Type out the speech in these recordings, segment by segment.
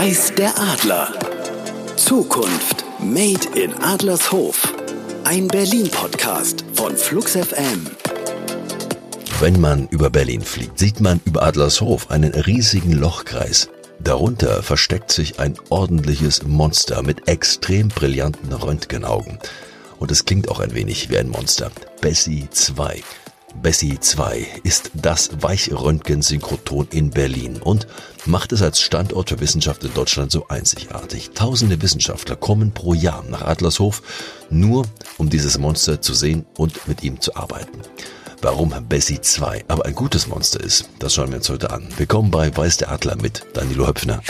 Weiß der Adler. Zukunft Made in Adlershof. Ein Berlin-Podcast von Flux FM. Wenn man über Berlin fliegt, sieht man über Adlershof einen riesigen Lochkreis. Darunter versteckt sich ein ordentliches Monster mit extrem brillanten Röntgenaugen. Und es klingt auch ein wenig wie ein Monster. Bessie 2. Bessie 2 ist das Weichröntgen-Synchroton in Berlin und macht es als Standort für Wissenschaft in Deutschland so einzigartig. Tausende Wissenschaftler kommen pro Jahr nach Adlershof, nur um dieses Monster zu sehen und mit ihm zu arbeiten. Warum Bessie 2 aber ein gutes Monster ist, das schauen wir uns heute an. Willkommen bei Weiß der Adler mit Danilo Höpfner.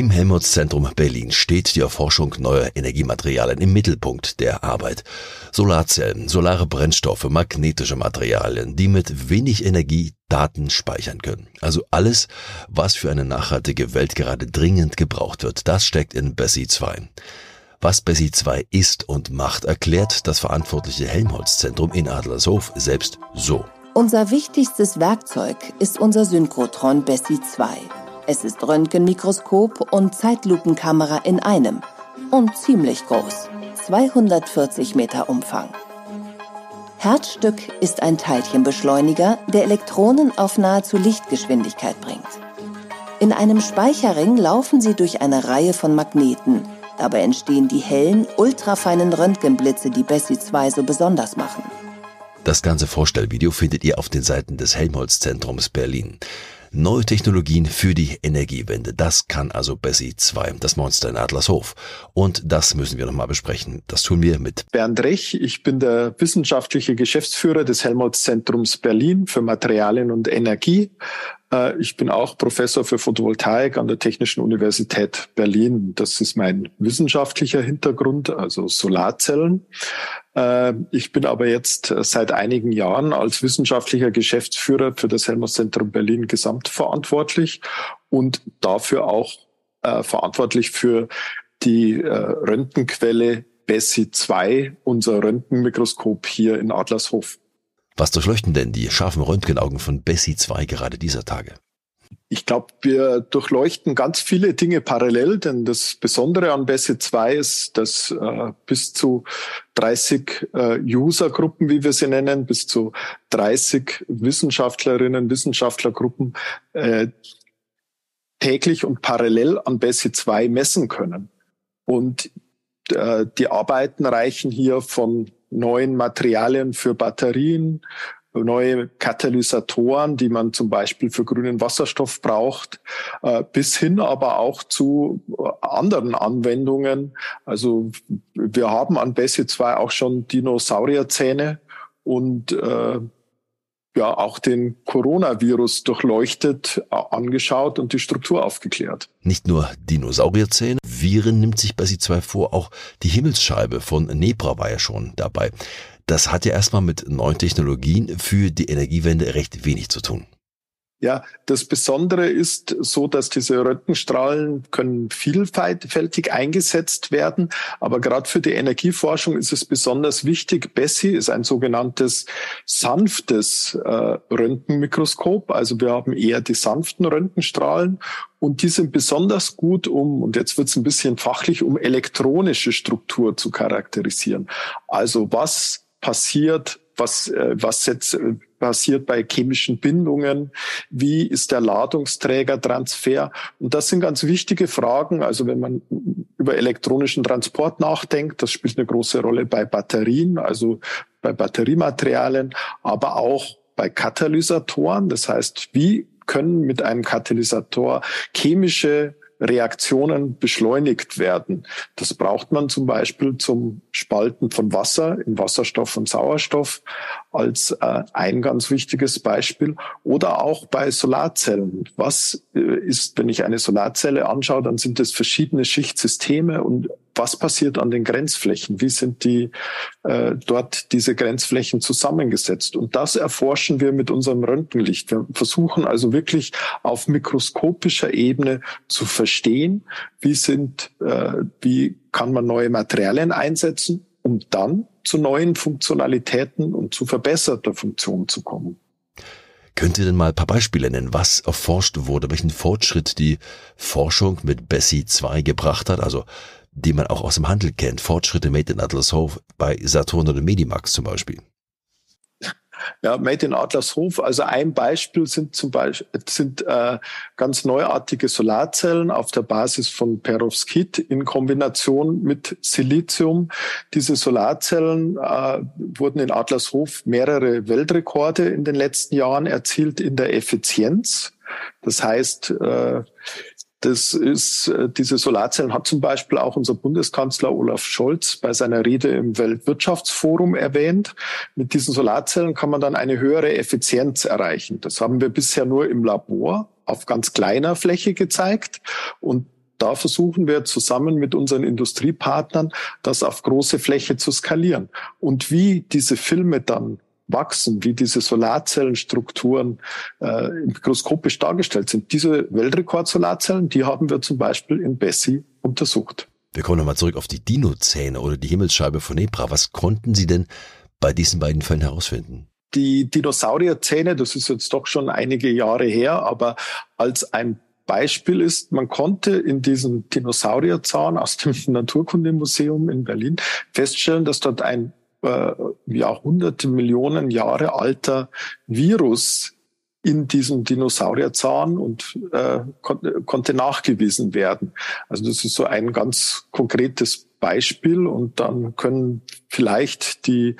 Im Helmholtz-Zentrum Berlin steht die Erforschung neuer Energiematerialien im Mittelpunkt der Arbeit. Solarzellen, solare Brennstoffe, magnetische Materialien, die mit wenig Energie Daten speichern können. Also alles, was für eine nachhaltige Welt gerade dringend gebraucht wird, das steckt in Bessie 2. Was Bessie 2 ist und macht, erklärt das verantwortliche Helmholtz-Zentrum in Adlershof selbst so. Unser wichtigstes Werkzeug ist unser Synchrotron Bessie 2. Es ist Röntgenmikroskop und Zeitlupenkamera in einem und ziemlich groß, 240 Meter Umfang. Herzstück ist ein Teilchenbeschleuniger, der Elektronen auf nahezu Lichtgeschwindigkeit bringt. In einem Speicherring laufen sie durch eine Reihe von Magneten. Dabei entstehen die hellen, ultrafeinen Röntgenblitze, die Bessie 2 so besonders machen. Das ganze Vorstellvideo findet ihr auf den Seiten des Helmholtz-Zentrums Berlin. Neue Technologien für die Energiewende. Das kann also Bessie 2, das Monster in Adlershof. Und das müssen wir nochmal besprechen. Das tun wir mit Bernd Rech. Ich bin der wissenschaftliche Geschäftsführer des Helmholtz-Zentrums Berlin für Materialien und Energie. Äh, ich bin auch Professor für Photovoltaik an der Technischen Universität Berlin. Das ist mein wissenschaftlicher Hintergrund, also Solarzellen. Äh, ich bin aber jetzt seit einigen Jahren als wissenschaftlicher Geschäftsführer für das Helmholtz-Zentrum Berlin gesamtverantwortlich und dafür auch äh, verantwortlich für die Röntgenquelle Bessie 2, unser Röntgenmikroskop hier in Adlershof. Was durchleuchten denn die scharfen Röntgenaugen von Bessie 2 gerade dieser Tage? Ich glaube, wir durchleuchten ganz viele Dinge parallel, denn das Besondere an Bessie 2 ist, dass äh, bis zu 30 äh, Usergruppen, wie wir sie nennen, bis zu 30 Wissenschaftlerinnen, Wissenschaftlergruppen äh, täglich und parallel an Bessie 2 messen können. Und äh, die Arbeiten reichen hier von neuen Materialien für Batterien, neue Katalysatoren, die man zum Beispiel für grünen Wasserstoff braucht, äh, bis hin aber auch zu anderen Anwendungen. Also wir haben an Bessie 2 auch schon Dinosaurierzähne und äh, ja auch den Coronavirus durchleuchtet, angeschaut und die Struktur aufgeklärt. Nicht nur Dinosaurierzähne, Viren nimmt sich bei sie zwei vor, auch die Himmelsscheibe von Nebra war ja schon dabei. Das hat ja erstmal mit neuen Technologien für die Energiewende recht wenig zu tun. Ja, das Besondere ist so, dass diese Röntgenstrahlen können vielfältig eingesetzt werden. Aber gerade für die Energieforschung ist es besonders wichtig. Bessie ist ein sogenanntes sanftes äh, Röntgenmikroskop. Also wir haben eher die sanften Röntgenstrahlen und die sind besonders gut, um, und jetzt wird es ein bisschen fachlich, um elektronische Struktur zu charakterisieren. Also was passiert was, äh, was jetzt äh, passiert bei chemischen Bindungen, wie ist der Ladungsträgertransfer. Und das sind ganz wichtige Fragen. Also wenn man über elektronischen Transport nachdenkt, das spielt eine große Rolle bei Batterien, also bei Batteriematerialien, aber auch bei Katalysatoren. Das heißt, wie können mit einem Katalysator chemische Reaktionen beschleunigt werden. Das braucht man zum Beispiel zum Spalten von Wasser in Wasserstoff und Sauerstoff als äh, ein ganz wichtiges Beispiel. Oder auch bei Solarzellen. Was äh, ist, wenn ich eine Solarzelle anschaue, dann sind es verschiedene Schichtsysteme und was passiert an den Grenzflächen? Wie sind die äh, dort diese Grenzflächen zusammengesetzt? Und das erforschen wir mit unserem Röntgenlicht. Wir versuchen also wirklich auf mikroskopischer Ebene zu verstehen, wie sind, äh, wie kann man neue Materialien einsetzen, um dann zu neuen Funktionalitäten und zu verbesserter Funktion zu kommen. Könnt ihr denn mal ein paar Beispiele nennen, was erforscht wurde, welchen Fortschritt die Forschung mit Bessie 2 gebracht hat, also die man auch aus dem Handel kennt, Fortschritte made in Adlershof bei Saturn oder Medimax zum Beispiel? Ja, Made in Adlershof. Also ein Beispiel sind zum Beispiel sind äh, ganz neuartige Solarzellen auf der Basis von Perovskit in Kombination mit Silizium. Diese Solarzellen äh, wurden in Adlershof mehrere Weltrekorde in den letzten Jahren erzielt in der Effizienz. Das heißt, äh, das ist, äh, diese Solarzellen hat zum Beispiel auch unser Bundeskanzler Olaf Scholz bei seiner Rede im Weltwirtschaftsforum erwähnt. Mit diesen Solarzellen kann man dann eine höhere Effizienz erreichen. Das haben wir bisher nur im Labor auf ganz kleiner Fläche gezeigt und da versuchen wir zusammen mit unseren Industriepartnern, das auf große Fläche zu skalieren. Und wie diese Filme dann wachsen, wie diese Solarzellenstrukturen äh, mikroskopisch dargestellt sind. Diese Weltrekord-Solarzellen, die haben wir zum Beispiel in Bessie untersucht. Wir kommen nochmal zurück auf die Dinozähne oder die Himmelsscheibe von Nebra. Was konnten Sie denn bei diesen beiden Fällen herausfinden? Die Dinosaurierzähne, das ist jetzt doch schon einige Jahre her, aber als ein Beispiel ist, man konnte in diesem Dinosaurierzahn aus dem Naturkundemuseum in Berlin feststellen, dass dort ein äh, ja, hunderte Millionen Jahre alter Virus in diesem Dinosaurierzahn und äh, kon konnte nachgewiesen werden. Also das ist so ein ganz konkretes Beispiel und dann können vielleicht die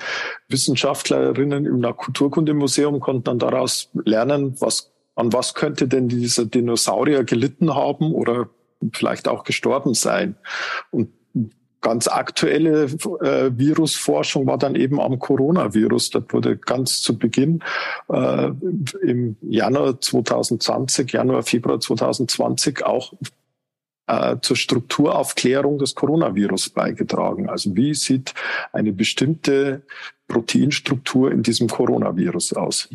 Wissenschaftlerinnen im Naturkundemuseum konnten dann daraus lernen, was an was könnte denn dieser Dinosaurier gelitten haben oder vielleicht auch gestorben sein. Und ganz aktuelle äh, Virusforschung war dann eben am Coronavirus. Das wurde ganz zu Beginn äh, im Januar 2020, Januar, Februar 2020 auch äh, zur Strukturaufklärung des Coronavirus beigetragen. Also wie sieht eine bestimmte Proteinstruktur in diesem Coronavirus aus?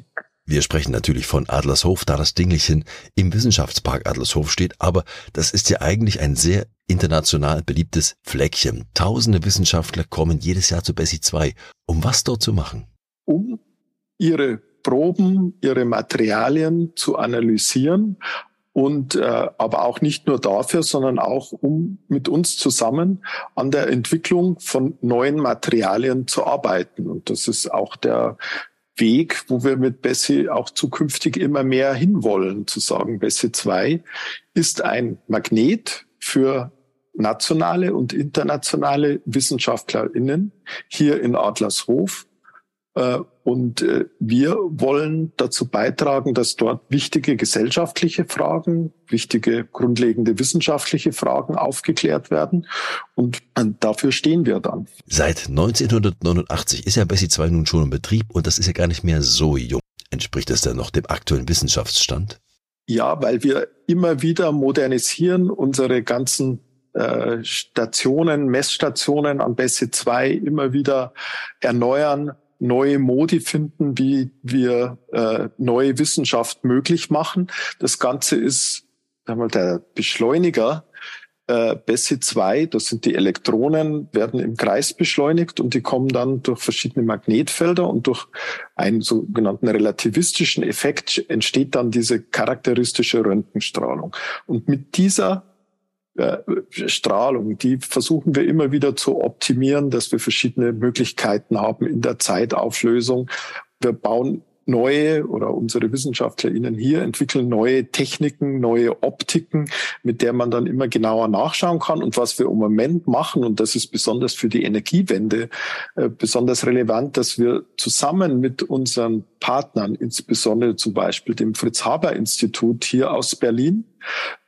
Wir sprechen natürlich von Adlershof, da das Dingelchen im Wissenschaftspark Adlershof steht, aber das ist ja eigentlich ein sehr international beliebtes Fleckchen. Tausende Wissenschaftler kommen jedes Jahr zu Bessie 2. Um was dort zu machen? Um ihre Proben, ihre Materialien zu analysieren und äh, aber auch nicht nur dafür, sondern auch um mit uns zusammen an der Entwicklung von neuen Materialien zu arbeiten. Und das ist auch der Weg, wo wir mit Bessie auch zukünftig immer mehr hinwollen, zu sagen, Bessie 2 ist ein Magnet für nationale und internationale WissenschaftlerInnen hier in Adlershof und äh, wir wollen dazu beitragen, dass dort wichtige gesellschaftliche Fragen, wichtige grundlegende wissenschaftliche Fragen aufgeklärt werden. Und dafür stehen wir dann. Seit 1989 ist ja Bessie 2 nun schon im Betrieb und das ist ja gar nicht mehr so jung. Entspricht das dann noch dem aktuellen Wissenschaftsstand? Ja, weil wir immer wieder modernisieren, unsere ganzen äh, Stationen, Messstationen an Bessie 2 immer wieder erneuern, neue Modi finden, wie wir äh, neue Wissenschaft möglich machen. Das Ganze ist einmal der Beschleuniger. Äh, Bessie 2, das sind die Elektronen, werden im Kreis beschleunigt und die kommen dann durch verschiedene Magnetfelder und durch einen sogenannten relativistischen Effekt entsteht dann diese charakteristische Röntgenstrahlung. Und mit dieser Strahlung, die versuchen wir immer wieder zu optimieren, dass wir verschiedene Möglichkeiten haben in der Zeitauflösung. Wir bauen neue oder unsere WissenschaftlerInnen hier entwickeln neue Techniken, neue Optiken, mit der man dann immer genauer nachschauen kann. Und was wir im Moment machen, und das ist besonders für die Energiewende äh, besonders relevant, dass wir zusammen mit unseren Partnern, insbesondere zum Beispiel dem Fritz-Haber-Institut hier aus Berlin,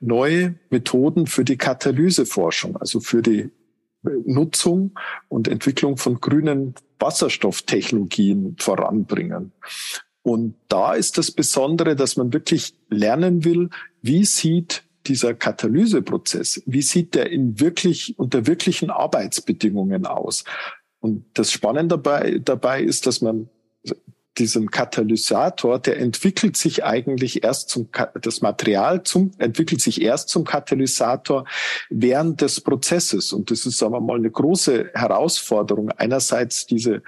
neue Methoden für die Katalyseforschung, also für die Nutzung und Entwicklung von grünen Wasserstofftechnologien voranbringen. Und da ist das Besondere, dass man wirklich lernen will, wie sieht dieser Katalyseprozess, wie sieht der in wirklich, unter wirklichen Arbeitsbedingungen aus? Und das Spannende dabei, dabei ist, dass man diesen Katalysator, der entwickelt sich eigentlich erst zum, das Material zum, entwickelt sich erst zum Katalysator während des Prozesses. Und das ist, sagen wir mal, eine große Herausforderung. Einerseits diese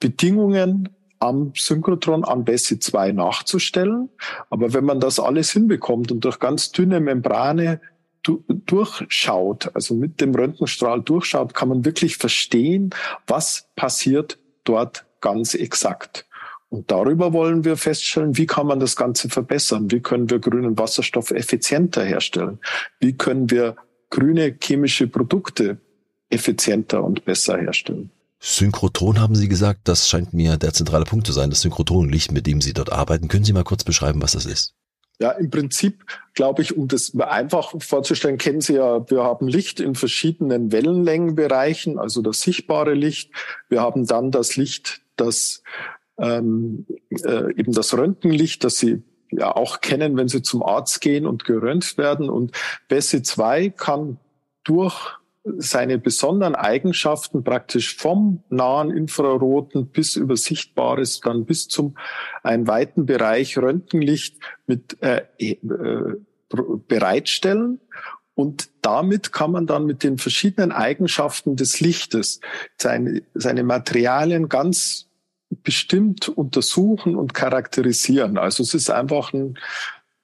Bedingungen am Synchrotron an BESSI 2 nachzustellen. Aber wenn man das alles hinbekommt und durch ganz dünne Membrane durchschaut, also mit dem Röntgenstrahl durchschaut, kann man wirklich verstehen, was passiert dort ganz exakt. Und darüber wollen wir feststellen, wie kann man das Ganze verbessern? Wie können wir grünen Wasserstoff effizienter herstellen? Wie können wir grüne chemische Produkte effizienter und besser herstellen? Synchrotron haben Sie gesagt, das scheint mir der zentrale Punkt zu sein, das Synchrotronlicht, mit dem Sie dort arbeiten. Können Sie mal kurz beschreiben, was das ist? Ja, im Prinzip glaube ich, um das einfach vorzustellen, kennen Sie ja, wir haben Licht in verschiedenen Wellenlängenbereichen, also das sichtbare Licht. Wir haben dann das Licht, das ähm, äh, eben das Röntgenlicht, das Sie ja auch kennen, wenn Sie zum Arzt gehen und geröntgt werden. Und BESSI 2 kann durch seine besonderen Eigenschaften praktisch vom nahen Infraroten bis über Sichtbares, dann bis zum einen weiten Bereich Röntgenlicht mit äh, äh, bereitstellen. Und damit kann man dann mit den verschiedenen Eigenschaften des Lichtes seine, seine Materialien ganz bestimmt untersuchen und charakterisieren. Also es ist einfach ein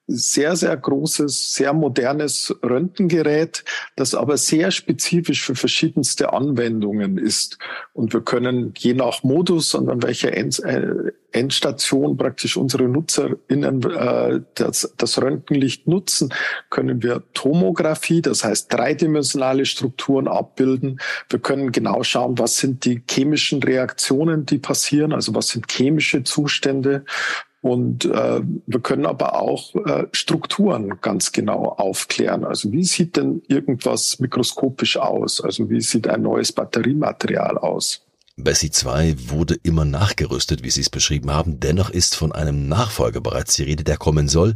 sehr, sehr großes, sehr modernes Röntgengerät, das aber sehr spezifisch für verschiedenste Anwendungen ist. Und wir können je nach Modus und an welcher äh, Endstation praktisch unsere NutzerInnen äh, das, das Röntgenlicht nutzen, können wir Tomographie, das heißt dreidimensionale Strukturen abbilden. Wir können genau schauen, was sind die chemischen Reaktionen, die passieren, also was sind chemische Zustände. Und äh, wir können aber auch äh, Strukturen ganz genau aufklären. Also wie sieht denn irgendwas mikroskopisch aus? Also wie sieht ein neues Batteriematerial aus? Bessie 2 wurde immer nachgerüstet, wie Sie es beschrieben haben. Dennoch ist von einem Nachfolger bereits die Rede, der kommen soll.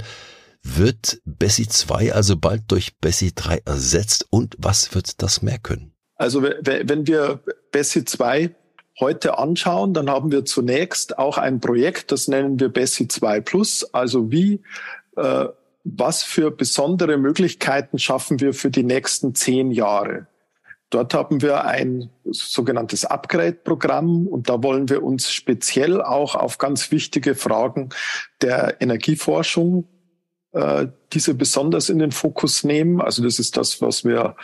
Wird Bessie 2 also bald durch Bessie 3 ersetzt? Und was wird das mehr können? Also wenn wir Bessie 2 heute anschauen, dann haben wir zunächst auch ein Projekt, das nennen wir BESSI 2 Plus. Also wie, äh, was für besondere Möglichkeiten schaffen wir für die nächsten zehn Jahre? Dort haben wir ein sogenanntes Upgrade-Programm und da wollen wir uns speziell auch auf ganz wichtige Fragen der Energieforschung äh, diese besonders in den Fokus nehmen. Also das ist das, was wir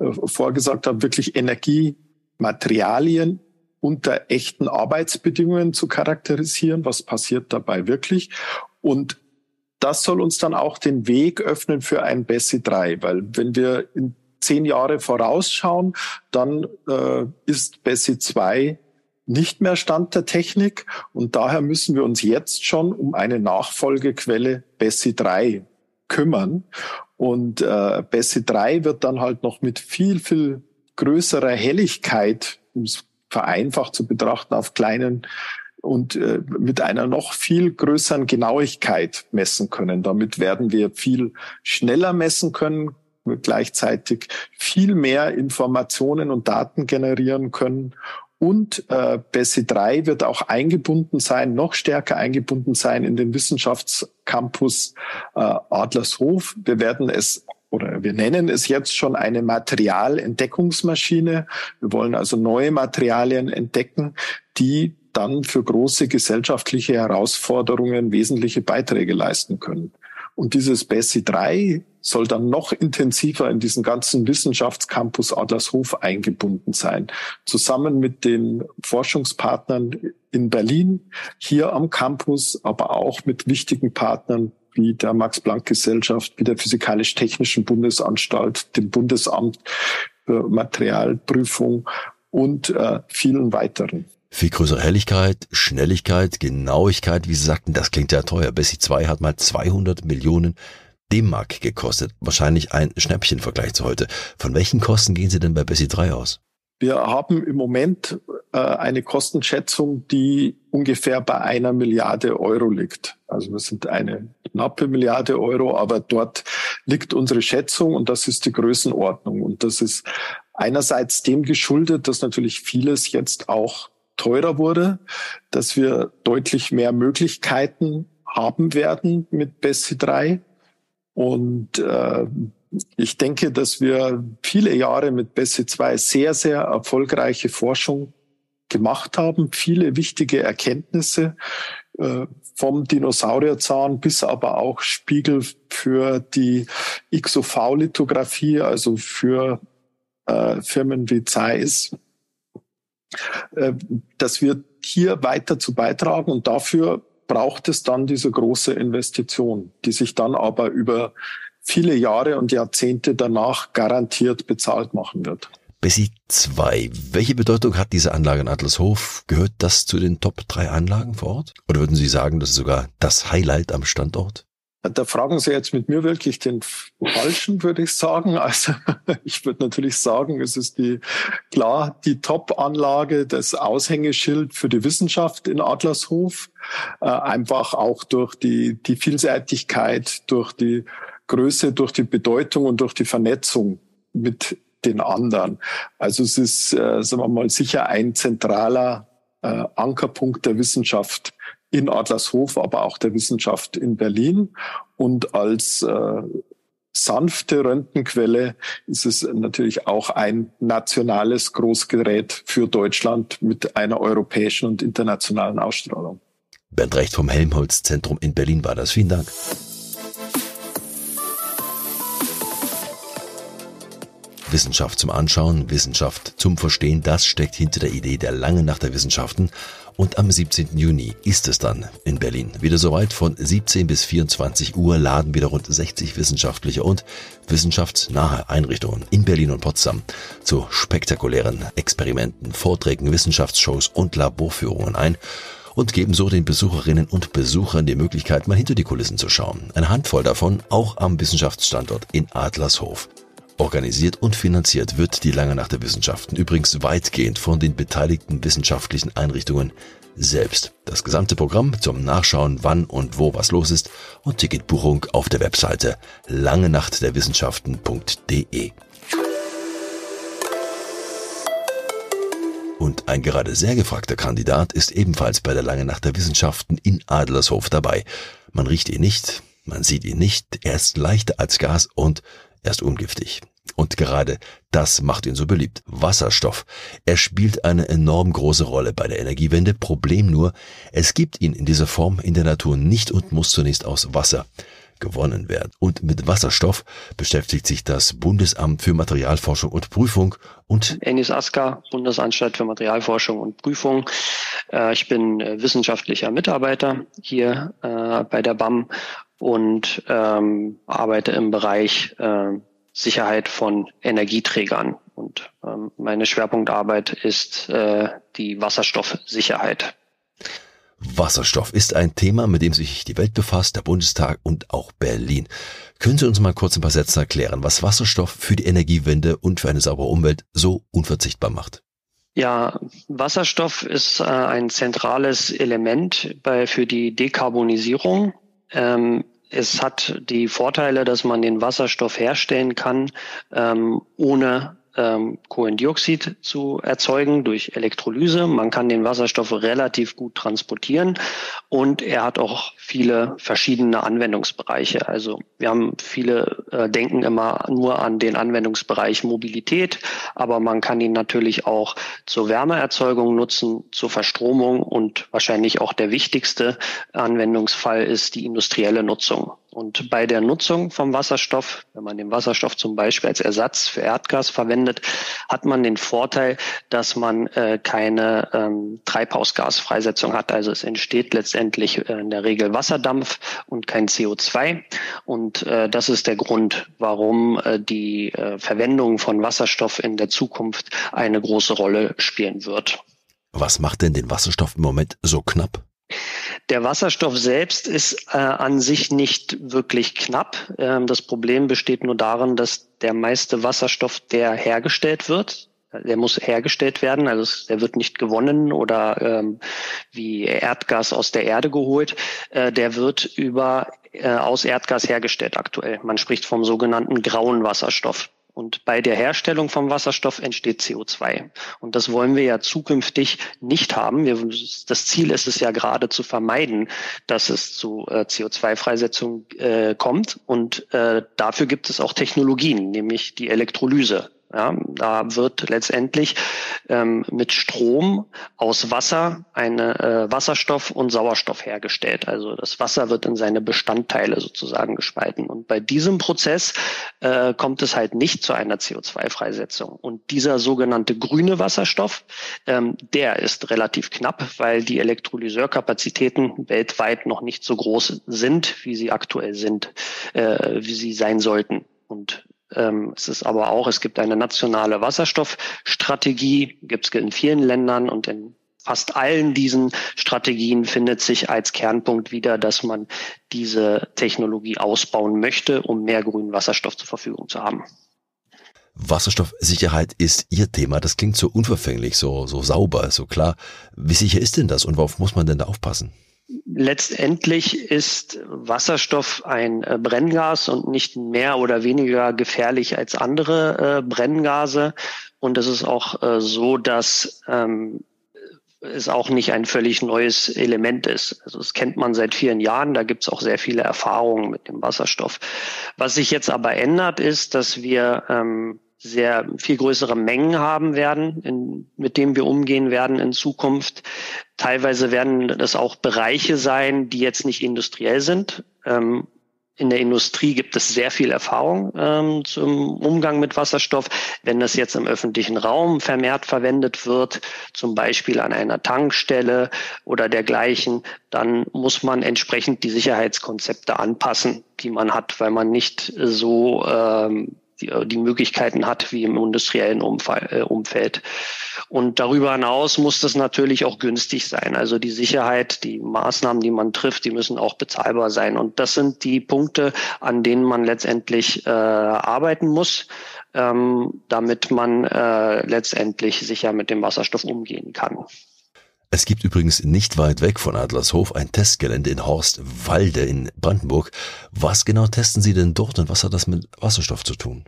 äh, vorgesagt haben, wirklich Energiematerialien unter echten Arbeitsbedingungen zu charakterisieren. Was passiert dabei wirklich? Und das soll uns dann auch den Weg öffnen für ein BESSI 3, weil wenn wir in zehn Jahre vorausschauen, dann äh, ist BESSI 2 nicht mehr Stand der Technik und daher müssen wir uns jetzt schon um eine Nachfolgequelle BESSI 3 kümmern. Und äh, BESSI 3 wird dann halt noch mit viel, viel größerer Helligkeit, um es vereinfacht zu betrachten auf kleinen und äh, mit einer noch viel größeren Genauigkeit messen können. Damit werden wir viel schneller messen können, gleichzeitig viel mehr Informationen und Daten generieren können. Und äh, BESSI 3 wird auch eingebunden sein, noch stärker eingebunden sein in den Wissenschaftscampus äh, Adlershof. Wir werden es oder wir nennen es jetzt schon eine Materialentdeckungsmaschine. Wir wollen also neue Materialien entdecken, die dann für große gesellschaftliche Herausforderungen wesentliche Beiträge leisten können. Und dieses BESSI 3 soll dann noch intensiver in diesen ganzen Wissenschaftscampus Adlershof eingebunden sein. Zusammen mit den Forschungspartnern in Berlin, hier am Campus, aber auch mit wichtigen Partnern wie der Max-Planck-Gesellschaft, wie der Physikalisch-Technischen Bundesanstalt, dem Bundesamt für Materialprüfung und äh, vielen weiteren. Viel größere Helligkeit, Schnelligkeit, Genauigkeit, wie Sie sagten, das klingt ja teuer. Bessie 2 hat mal 200 Millionen D-Mark gekostet. Wahrscheinlich ein Schnäppchenvergleich zu heute. Von welchen Kosten gehen Sie denn bei Bessie 3 aus? Wir haben im Moment äh, eine Kostenschätzung, die ungefähr bei einer Milliarde Euro liegt. Also wir sind eine knappe Milliarde Euro, aber dort liegt unsere Schätzung und das ist die Größenordnung. Und das ist einerseits dem geschuldet, dass natürlich vieles jetzt auch teurer wurde, dass wir deutlich mehr Möglichkeiten haben werden mit BESSI 3. Und äh, ich denke, dass wir viele Jahre mit BESSI 2 sehr, sehr erfolgreiche Forschung gemacht haben, viele wichtige Erkenntnisse äh, vom Dinosaurierzahn bis aber auch Spiegel für die XOV-Lithografie, also für äh, Firmen wie Zeiss, äh, dass wir hier weiter zu beitragen und dafür braucht es dann diese große Investition, die sich dann aber über viele Jahre und Jahrzehnte danach garantiert bezahlt machen wird. Bessie 2. Welche Bedeutung hat diese Anlage in Adlershof? Gehört das zu den Top 3 Anlagen vor Ort? Oder würden Sie sagen, das ist sogar das Highlight am Standort? Da fragen Sie jetzt mit mir wirklich den Falschen, würde ich sagen. Also ich würde natürlich sagen, es ist die klar die Top-Anlage, das Aushängeschild für die Wissenschaft in Adlershof. Äh, einfach auch durch die, die Vielseitigkeit, durch die Größe, durch die Bedeutung und durch die Vernetzung mit den anderen. Also es ist, äh, sagen wir mal, sicher ein zentraler äh, Ankerpunkt der Wissenschaft in Adlershof, aber auch der Wissenschaft in Berlin. Und als äh, sanfte Röntgenquelle ist es natürlich auch ein nationales Großgerät für Deutschland mit einer europäischen und internationalen Ausstrahlung. Bernd Recht vom Helmholtz Zentrum in Berlin war das. Vielen Dank. Wissenschaft zum Anschauen, Wissenschaft zum Verstehen, das steckt hinter der Idee der langen Nacht der Wissenschaften. Und am 17. Juni ist es dann in Berlin wieder soweit. Von 17 bis 24 Uhr laden wieder rund 60 wissenschaftliche und wissenschaftsnahe Einrichtungen in Berlin und Potsdam zu spektakulären Experimenten, Vorträgen, Wissenschaftsshows und Laborführungen ein und geben so den Besucherinnen und Besuchern die Möglichkeit, mal hinter die Kulissen zu schauen. Eine Handvoll davon auch am Wissenschaftsstandort in Adlershof. Organisiert und finanziert wird die Lange Nacht der Wissenschaften übrigens weitgehend von den beteiligten wissenschaftlichen Einrichtungen selbst. Das gesamte Programm zum Nachschauen, wann und wo was los ist und Ticketbuchung auf der Webseite langenachtderwissenschaften.de. Und ein gerade sehr gefragter Kandidat ist ebenfalls bei der Lange Nacht der Wissenschaften in Adlershof dabei. Man riecht ihn nicht, man sieht ihn nicht, er ist leichter als Gas und er ist ungiftig. Und gerade das macht ihn so beliebt. Wasserstoff. Er spielt eine enorm große Rolle bei der Energiewende. Problem nur, es gibt ihn in dieser Form in der Natur nicht und muss zunächst aus Wasser gewonnen werden. Und mit Wasserstoff beschäftigt sich das Bundesamt für Materialforschung und Prüfung und Enis Aska, Bundesanstalt für Materialforschung und Prüfung. Äh, ich bin äh, wissenschaftlicher Mitarbeiter hier äh, bei der BAM und ähm, arbeite im Bereich äh, Sicherheit von Energieträgern. Und ähm, meine Schwerpunktarbeit ist äh, die Wasserstoffsicherheit. Wasserstoff ist ein Thema, mit dem sich die Welt befasst, der Bundestag und auch Berlin. Können Sie uns mal kurz ein paar Sätze erklären, was Wasserstoff für die Energiewende und für eine saubere Umwelt so unverzichtbar macht? Ja, Wasserstoff ist äh, ein zentrales Element bei, für die Dekarbonisierung. Ähm, es hat die Vorteile, dass man den Wasserstoff herstellen kann, ähm, ohne ähm, Kohlendioxid zu erzeugen durch Elektrolyse. Man kann den Wasserstoff relativ gut transportieren und er hat auch viele verschiedene Anwendungsbereiche. Also wir haben viele äh, denken immer nur an den Anwendungsbereich Mobilität, aber man kann ihn natürlich auch zur Wärmeerzeugung nutzen, zur Verstromung und wahrscheinlich auch der wichtigste Anwendungsfall ist die industrielle Nutzung. Und bei der Nutzung vom Wasserstoff, wenn man den Wasserstoff zum Beispiel als Ersatz für Erdgas verwendet, hat man den Vorteil, dass man äh, keine ähm, Treibhausgasfreisetzung hat. Also es entsteht letztendlich äh, in der Regel Wasserdampf und kein CO2. Und äh, das ist der Grund, warum äh, die äh, Verwendung von Wasserstoff in der Zukunft eine große Rolle spielen wird. Was macht denn den Wasserstoff im Moment so knapp? Der Wasserstoff selbst ist äh, an sich nicht wirklich knapp. Ähm, das Problem besteht nur darin, dass der meiste Wasserstoff, der hergestellt wird, der muss hergestellt werden, also der wird nicht gewonnen oder ähm, wie Erdgas aus der Erde geholt. Äh, der wird über äh, aus Erdgas hergestellt aktuell. Man spricht vom sogenannten grauen Wasserstoff. Und bei der Herstellung vom Wasserstoff entsteht CO2. Und das wollen wir ja zukünftig nicht haben. Wir, das Ziel ist es ja gerade zu vermeiden, dass es zu äh, CO2-Freisetzung äh, kommt. Und äh, dafür gibt es auch Technologien, nämlich die Elektrolyse. Ja, da wird letztendlich ähm, mit Strom aus Wasser eine äh, Wasserstoff und Sauerstoff hergestellt. Also das Wasser wird in seine Bestandteile sozusagen gespalten. Und bei diesem Prozess äh, kommt es halt nicht zu einer CO2-Freisetzung. Und dieser sogenannte grüne Wasserstoff, ähm, der ist relativ knapp, weil die Elektrolyseurkapazitäten weltweit noch nicht so groß sind, wie sie aktuell sind, äh, wie sie sein sollten. Und es ist aber auch, es gibt eine nationale Wasserstoffstrategie, gibt es in vielen Ländern und in fast allen diesen Strategien findet sich als Kernpunkt wieder, dass man diese Technologie ausbauen möchte, um mehr grünen Wasserstoff zur Verfügung zu haben. Wasserstoffsicherheit ist Ihr Thema. Das klingt so unverfänglich, so, so sauber, so klar. Wie sicher ist denn das und worauf muss man denn da aufpassen? Letztendlich ist Wasserstoff ein äh, Brenngas und nicht mehr oder weniger gefährlich als andere äh, Brenngase. Und es ist auch äh, so, dass ähm, es auch nicht ein völlig neues Element ist. Also das kennt man seit vielen Jahren, da gibt es auch sehr viele Erfahrungen mit dem Wasserstoff. Was sich jetzt aber ändert, ist, dass wir ähm, sehr viel größere Mengen haben werden, in, mit dem wir umgehen werden in Zukunft. Teilweise werden das auch Bereiche sein, die jetzt nicht industriell sind. Ähm, in der Industrie gibt es sehr viel Erfahrung ähm, zum Umgang mit Wasserstoff. Wenn das jetzt im öffentlichen Raum vermehrt verwendet wird, zum Beispiel an einer Tankstelle oder dergleichen, dann muss man entsprechend die Sicherheitskonzepte anpassen, die man hat, weil man nicht so ähm, die, äh, die Möglichkeiten hat wie im industriellen äh, Umfeld. Und darüber hinaus muss das natürlich auch günstig sein. Also die Sicherheit, die Maßnahmen, die man trifft, die müssen auch bezahlbar sein. Und das sind die Punkte, an denen man letztendlich äh, arbeiten muss, ähm, damit man äh, letztendlich sicher mit dem Wasserstoff umgehen kann. Es gibt übrigens nicht weit weg von Adlershof ein Testgelände in Horstwalde in Brandenburg. Was genau testen Sie denn dort und was hat das mit Wasserstoff zu tun?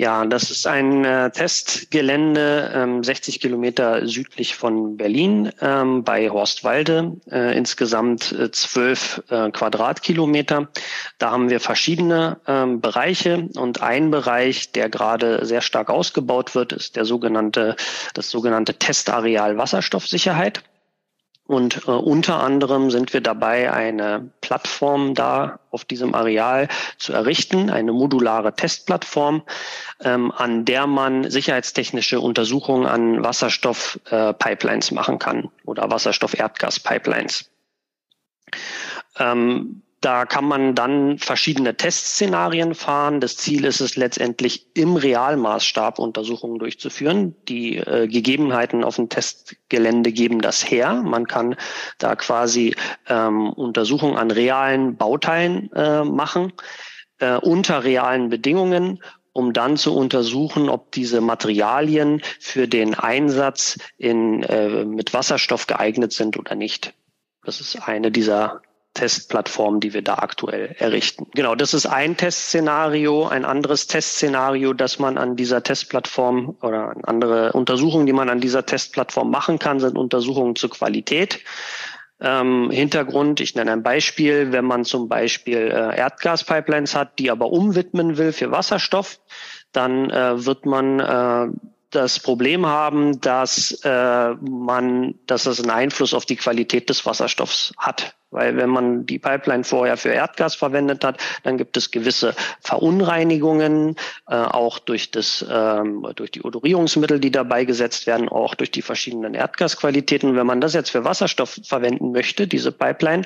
Ja, das ist ein äh, Testgelände ähm, 60 Kilometer südlich von Berlin ähm, bei Horstwalde, äh, insgesamt äh, 12 äh, Quadratkilometer. Da haben wir verschiedene ähm, Bereiche und ein Bereich, der gerade sehr stark ausgebaut wird, ist der sogenannte, das sogenannte Testareal Wasserstoffsicherheit. Und äh, unter anderem sind wir dabei, eine Plattform da auf diesem Areal zu errichten, eine modulare Testplattform, ähm, an der man sicherheitstechnische Untersuchungen an Wasserstoff-Pipelines äh, machen kann oder Wasserstoff-Erdgas-Pipelines. Ähm, da kann man dann verschiedene Testszenarien fahren. Das Ziel ist es letztendlich im Realmaßstab Untersuchungen durchzuführen. Die äh, Gegebenheiten auf dem Testgelände geben das her. Man kann da quasi ähm, Untersuchungen an realen Bauteilen äh, machen äh, unter realen Bedingungen um dann zu untersuchen, ob diese Materialien für den Einsatz in, äh, mit Wasserstoff geeignet sind oder nicht. Das ist eine dieser Testplattform, die wir da aktuell errichten. Genau, das ist ein Testszenario. Ein anderes Testszenario, das man an dieser Testplattform oder andere Untersuchungen, die man an dieser Testplattform machen kann, sind Untersuchungen zur Qualität. Ähm, Hintergrund, ich nenne ein Beispiel, wenn man zum Beispiel äh, Erdgaspipelines hat, die aber umwidmen will für Wasserstoff, dann äh, wird man äh, das Problem haben, dass äh, man, dass es einen Einfluss auf die Qualität des Wasserstoffs hat. Weil wenn man die Pipeline vorher für Erdgas verwendet hat, dann gibt es gewisse Verunreinigungen, äh, auch durch das, ähm, durch die Odorierungsmittel, die dabei gesetzt werden, auch durch die verschiedenen Erdgasqualitäten. Wenn man das jetzt für Wasserstoff verwenden möchte, diese Pipeline,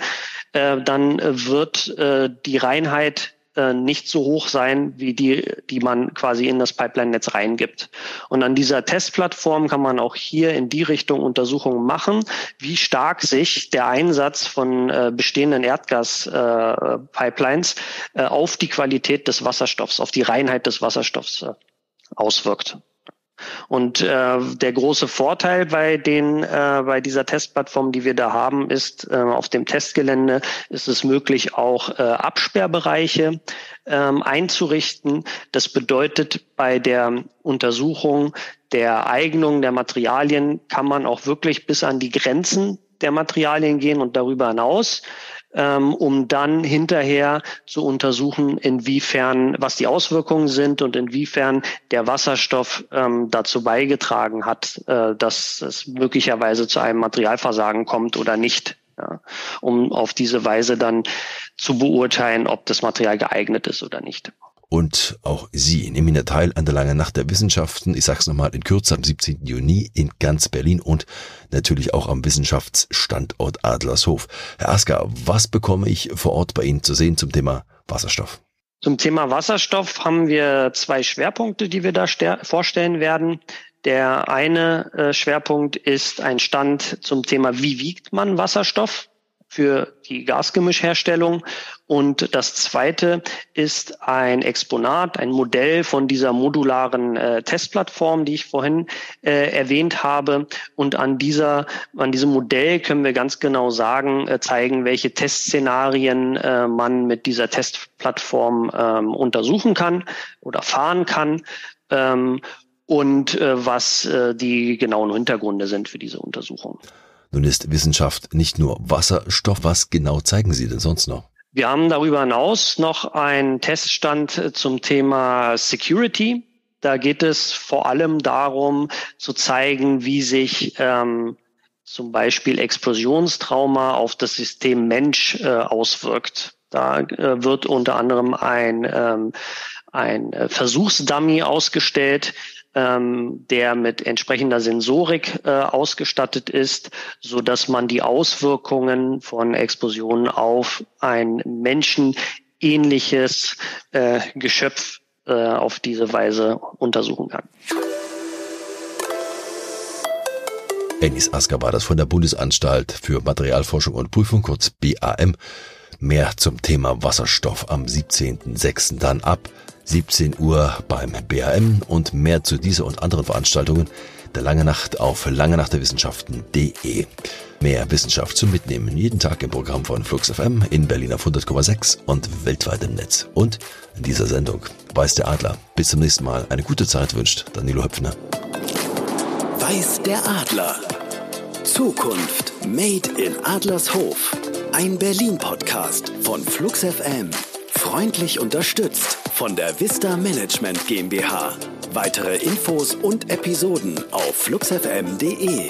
äh, dann wird äh, die Reinheit äh, nicht so hoch sein wie die, die man quasi in das Pipeline-Netz reingibt. Und an dieser Testplattform kann man auch hier in die Richtung Untersuchungen machen, wie stark sich der Einsatz von äh, bestehenden Erdgas-Pipelines äh, äh, auf die Qualität des Wasserstoffs, auf die Reinheit des Wasserstoffs äh, auswirkt. Und äh, der große Vorteil bei den äh, bei dieser Testplattform, die wir da haben, ist äh, auf dem Testgelände ist es möglich, auch äh, Absperrbereiche ähm, einzurichten. Das bedeutet, bei der Untersuchung der Eignung der Materialien kann man auch wirklich bis an die Grenzen der Materialien gehen und darüber hinaus ähm, um dann hinterher zu untersuchen, inwiefern, was die Auswirkungen sind und inwiefern der Wasserstoff ähm, dazu beigetragen hat, äh, dass es möglicherweise zu einem Materialversagen kommt oder nicht. Ja, um auf diese Weise dann zu beurteilen, ob das Material geeignet ist oder nicht. Und auch Sie nehmen ja teil an der Langen Nacht der Wissenschaften. Ich sag's nochmal in Kürze am 17. Juni in ganz Berlin und natürlich auch am Wissenschaftsstandort Adlershof. Herr Asker, was bekomme ich vor Ort bei Ihnen zu sehen zum Thema Wasserstoff? Zum Thema Wasserstoff haben wir zwei Schwerpunkte, die wir da vorstellen werden. Der eine äh, Schwerpunkt ist ein Stand zum Thema, wie wiegt man Wasserstoff? Für die Gasgemischherstellung. Und das zweite ist ein Exponat, ein Modell von dieser modularen äh, Testplattform, die ich vorhin äh, erwähnt habe. Und an dieser, an diesem Modell können wir ganz genau sagen, äh, zeigen, welche Testszenarien äh, man mit dieser Testplattform ähm, untersuchen kann oder fahren kann. Ähm, und äh, was äh, die genauen Hintergründe sind für diese Untersuchung. Nun ist Wissenschaft nicht nur Wasserstoff. Was genau zeigen Sie denn sonst noch? Wir haben darüber hinaus noch einen Teststand zum Thema Security. Da geht es vor allem darum zu zeigen, wie sich ähm, zum Beispiel Explosionstrauma auf das System Mensch äh, auswirkt. Da äh, wird unter anderem ein, ähm, ein äh, Versuchsdummy ausgestellt, ähm, der mit entsprechender Sensorik äh, ausgestattet ist, so dass man die Auswirkungen von Explosionen auf ein menschenähnliches äh, Geschöpf äh, auf diese Weise untersuchen kann. Ennis Asker war das von der Bundesanstalt für Materialforschung und Prüfung, kurz BAM. Mehr zum Thema Wasserstoff am 17.06. dann ab 17 Uhr beim BAM und mehr zu dieser und anderen Veranstaltungen der Lange Nacht auf langenachterwissenschaften.de. Mehr Wissenschaft zum Mitnehmen jeden Tag im Programm von Flux FM in Berlin auf 100,6 und weltweit im Netz. Und in dieser Sendung weiß der Adler. Bis zum nächsten Mal. Eine gute Zeit wünscht Danilo Höpfner. Weiß der Adler. Zukunft Made in Adlershof. Ein Berlin-Podcast von Flux FM. Freundlich unterstützt von der Vista Management GmbH. Weitere Infos und Episoden auf fluxfm.de.